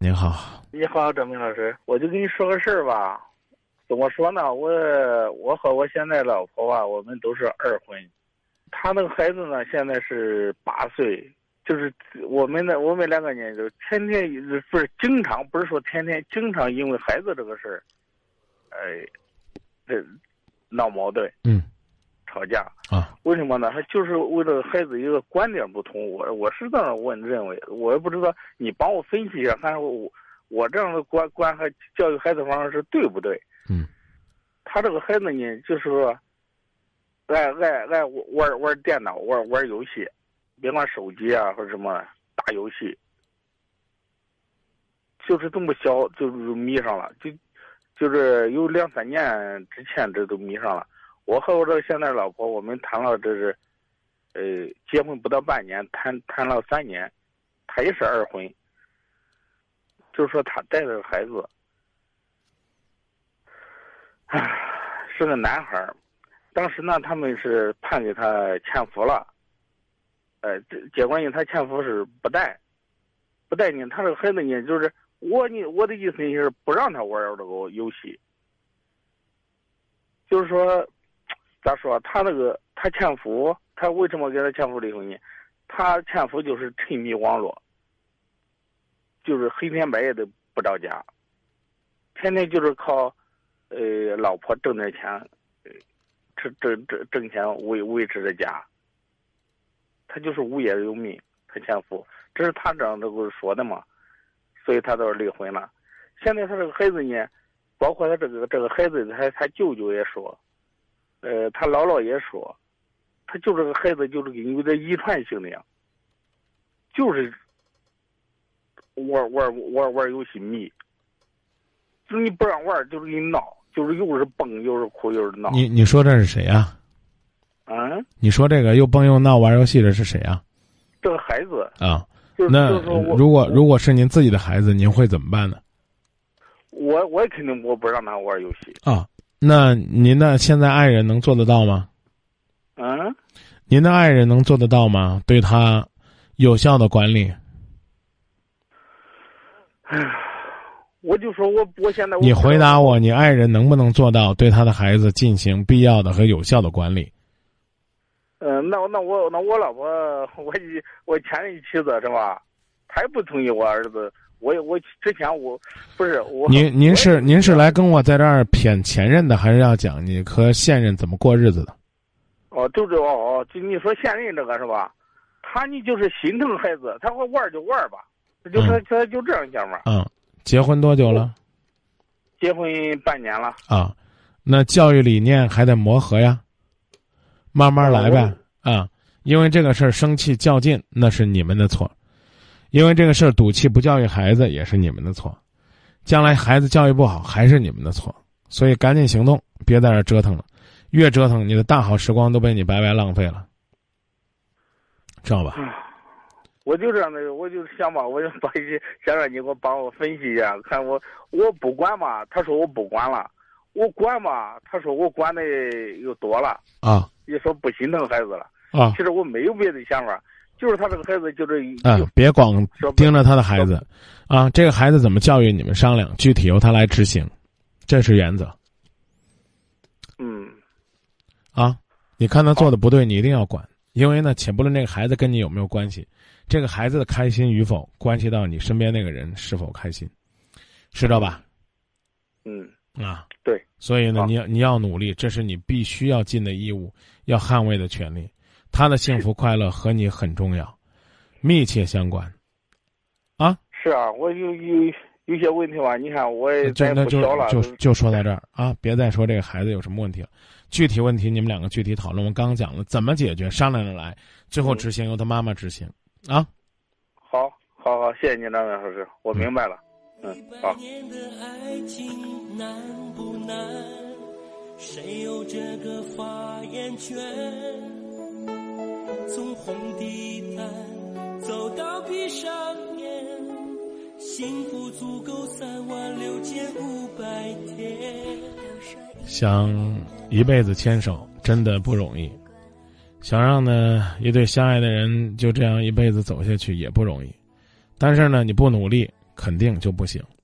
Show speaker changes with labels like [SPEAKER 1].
[SPEAKER 1] 您好，
[SPEAKER 2] 你好，张明老师，我就跟你说个事儿吧。怎么说呢？我我和我现在老婆啊，我们都是二婚。他那个孩子呢，现在是八岁，就是我们的我们两个人就天天不是经常，不是说天天，经常因为孩子这个事儿，哎，这闹矛盾。
[SPEAKER 1] 嗯。
[SPEAKER 2] 吵架
[SPEAKER 1] 啊？
[SPEAKER 2] 为什么呢？他就是为了孩子一个观点不同。我我是这样问认为，我也不知道你帮我分析一下，看我我这样的观观和教育孩子方式对不对？
[SPEAKER 1] 嗯。
[SPEAKER 2] 他这个孩子呢，就是说爱爱爱玩玩电脑，玩玩游戏，别管手机啊或者什么打游戏，就是这么小就迷上了，就就是有两三年之前这都迷上了。我和我这个现在老婆，我们谈了这是，呃，结婚不到半年，谈谈了三年，他也是二婚，就是说他带着孩子，唉，是个男孩儿，当时呢，他们是判给他前夫了，呃，这结果呢，他前夫是不带，不带你，他这个孩子呢，就是我呢，我的意思就是不让他玩这个游戏，就是说。咋说？他那个他前夫，他为什么跟他前夫离婚呢？他前夫就是沉迷网络，就是黑天白夜的不着家，天天就是靠，呃，老婆挣点钱，挣挣挣挣钱维维持着家。他就是无业游民，他前夫，这是他这样这个说的嘛，所以他都离婚了。现在他这个孩子呢，包括他这个这个孩子，他他舅舅也说。呃，他姥姥也说，他就这个孩子就是跟有点遗传性的呀，就是玩玩玩玩游戏迷，就是你不让玩，就是给你闹，就是又是蹦又是哭又是闹。
[SPEAKER 1] 你你说这是谁呀？
[SPEAKER 2] 啊？
[SPEAKER 1] 你说这个又蹦又闹玩游戏的是谁呀？
[SPEAKER 2] 这个孩子
[SPEAKER 1] 啊，那如果如果是您自己的孩子，您会怎么办呢？
[SPEAKER 2] 我我也肯定我不让他玩游戏
[SPEAKER 1] 啊。那您的现在爱人能做得到吗？
[SPEAKER 2] 啊，
[SPEAKER 1] 您的爱人能做得到吗？对他有效的管理？
[SPEAKER 2] 哎，我就说我我现在
[SPEAKER 1] 你回答我，你爱人能不能做到对他的孩子进行必要的和有效的管理？
[SPEAKER 2] 嗯，那那我那我老婆我我前任妻子是吧？她也不同意我儿子。我我之前我不是我
[SPEAKER 1] 您您是您是来跟我在这儿谝前任的，还是要讲你和现任怎么过日子的？
[SPEAKER 2] 哦，就这哦哦，就你说现任这个是吧？他你就是心疼孩子，他说玩就玩吧，就他他就这样想法。
[SPEAKER 1] 嗯，结婚多久了？
[SPEAKER 2] 结婚半年了。
[SPEAKER 1] 啊，那教育理念还得磨合呀，慢慢来呗。啊，因为这个事儿生气较劲，那是你们的错。因为这个事儿赌气不教育孩子也是你们的错，将来孩子教育不好还是你们的错，所以赶紧行动，别在这折腾了，越折腾你的大好时光都被你白白浪费了，知道吧？
[SPEAKER 2] 我就这样的，我就想吧，我就把一些想让你给我帮我分析一下，看我我不管嘛，他说我不管了，我管嘛，他说我管的又多了
[SPEAKER 1] 啊，
[SPEAKER 2] 也说不心疼孩子了。
[SPEAKER 1] 啊，
[SPEAKER 2] 其实我没有别的想法。就是他这个孩子，就是
[SPEAKER 1] 嗯，别光盯着他的孩子，啊，这个孩子怎么教育，你们商量，具体由他来执行，这是原则。
[SPEAKER 2] 嗯，
[SPEAKER 1] 啊，你看他做的不对，你一定要管，因为呢，且不论这个孩子跟你有没有关系，这个孩子的开心与否，关系到你身边那个人是否开心，知道吧？
[SPEAKER 2] 嗯，
[SPEAKER 1] 啊，
[SPEAKER 2] 对，
[SPEAKER 1] 所以呢，你要你要努力，这是你必须要尽的义务，要捍卫的权利。他的幸福快乐和你很重要，密切相关，啊！
[SPEAKER 2] 是啊，我有有有些问题吧？你看我也
[SPEAKER 1] 就那就就就说到这儿啊！别再说这个孩子有什么问题了，具体问题你们两个具体讨论。我刚刚讲了怎么解决，商量着来，最后执行由他妈妈执行，啊！
[SPEAKER 2] 好，好，好，谢谢你，张老师，我明白了。嗯，好。谁有这个发言权？红地毯走到闭上眼，幸福足够三万六千五百天。想一辈子牵手真的不容易，想让呢一对相爱的人就这样一辈子走下去也不容易。但是呢，你不努力，
[SPEAKER 1] 肯定就不行。